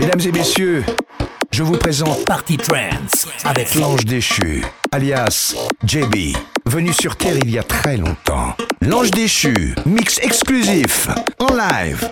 Mesdames et messieurs, je vous présente Party Trance avec l'ange déchu, alias JB, venu sur Terre il y a très longtemps. L'ange déchu, mix exclusif, en live.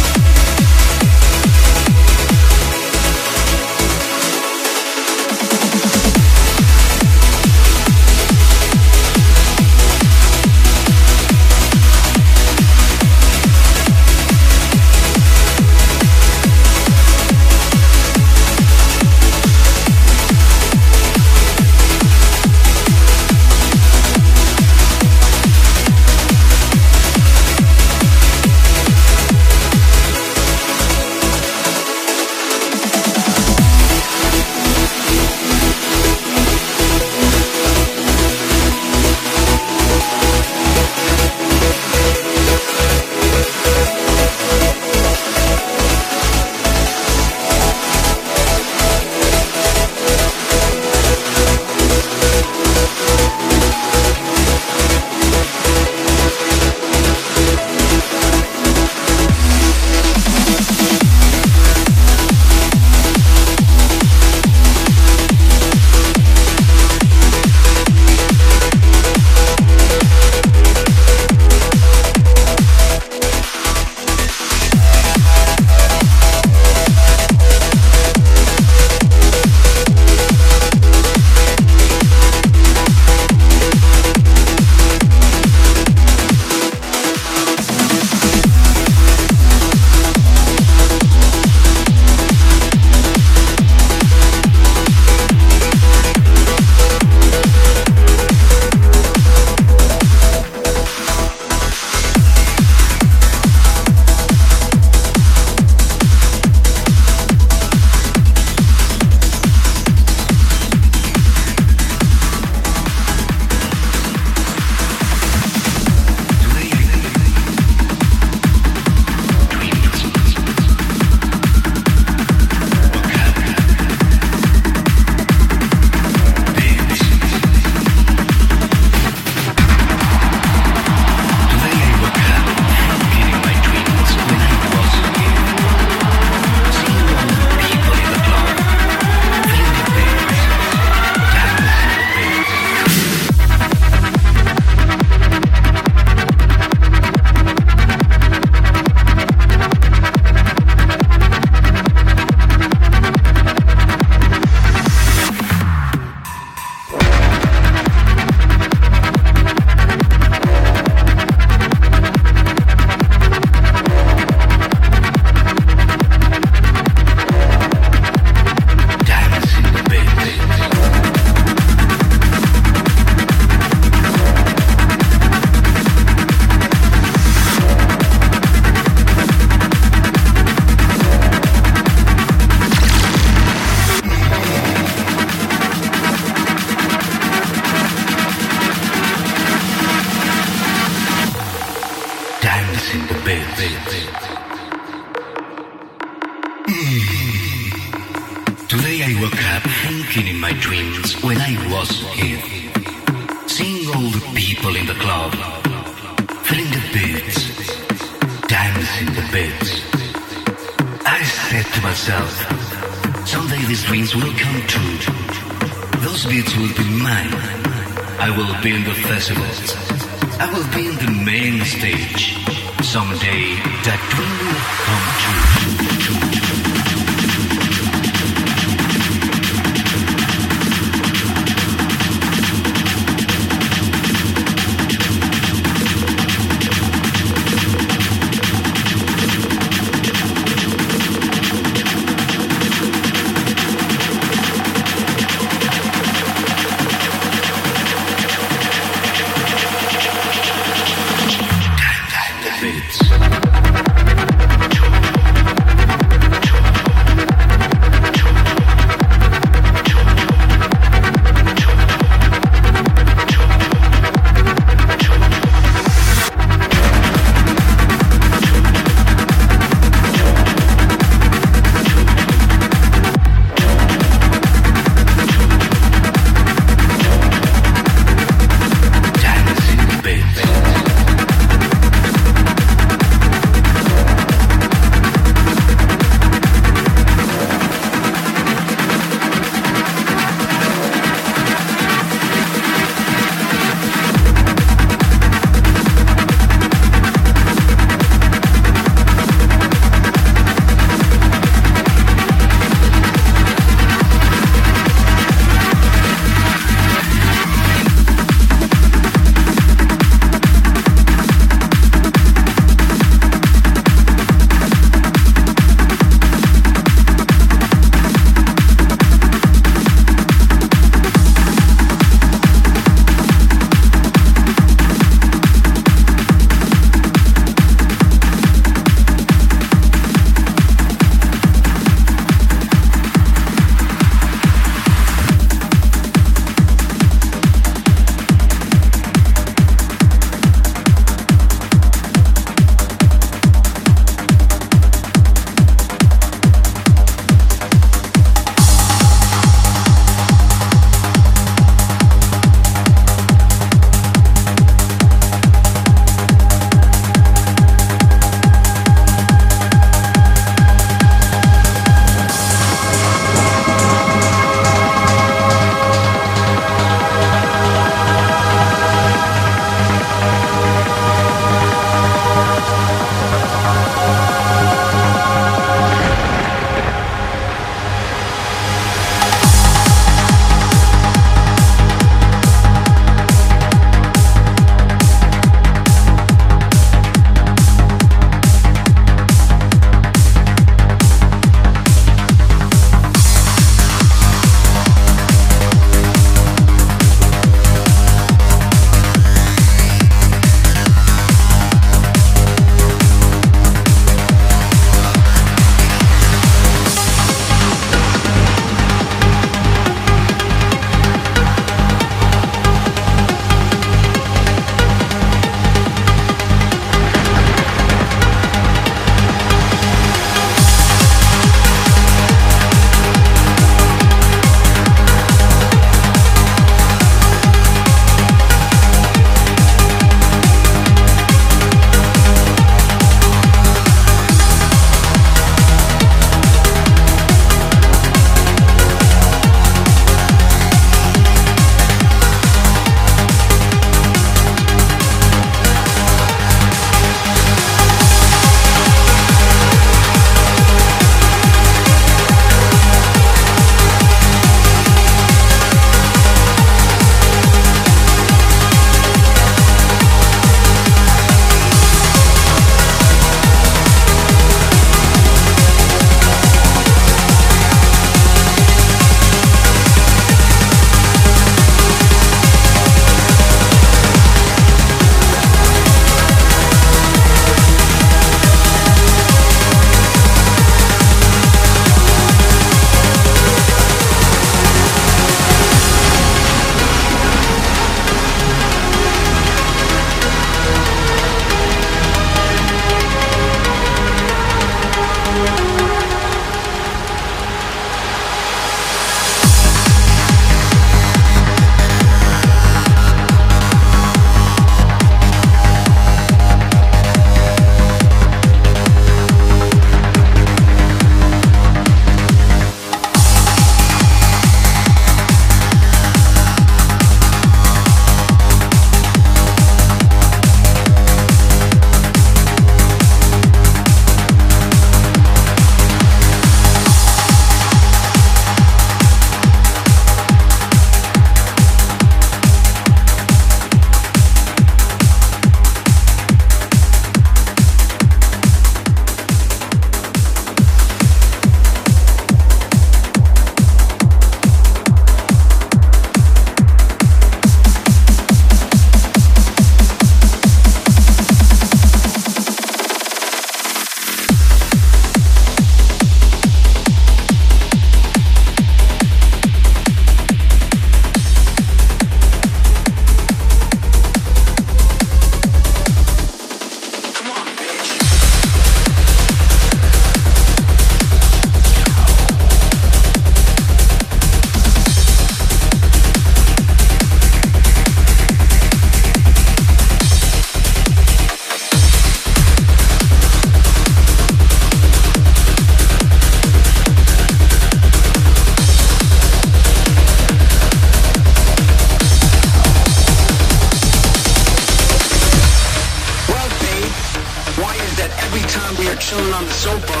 chilling on the sofa,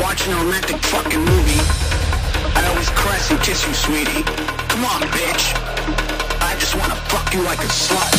watching a romantic fucking movie, I always caress and kiss you, sweetie. Come on, bitch. I just wanna fuck you like a slut.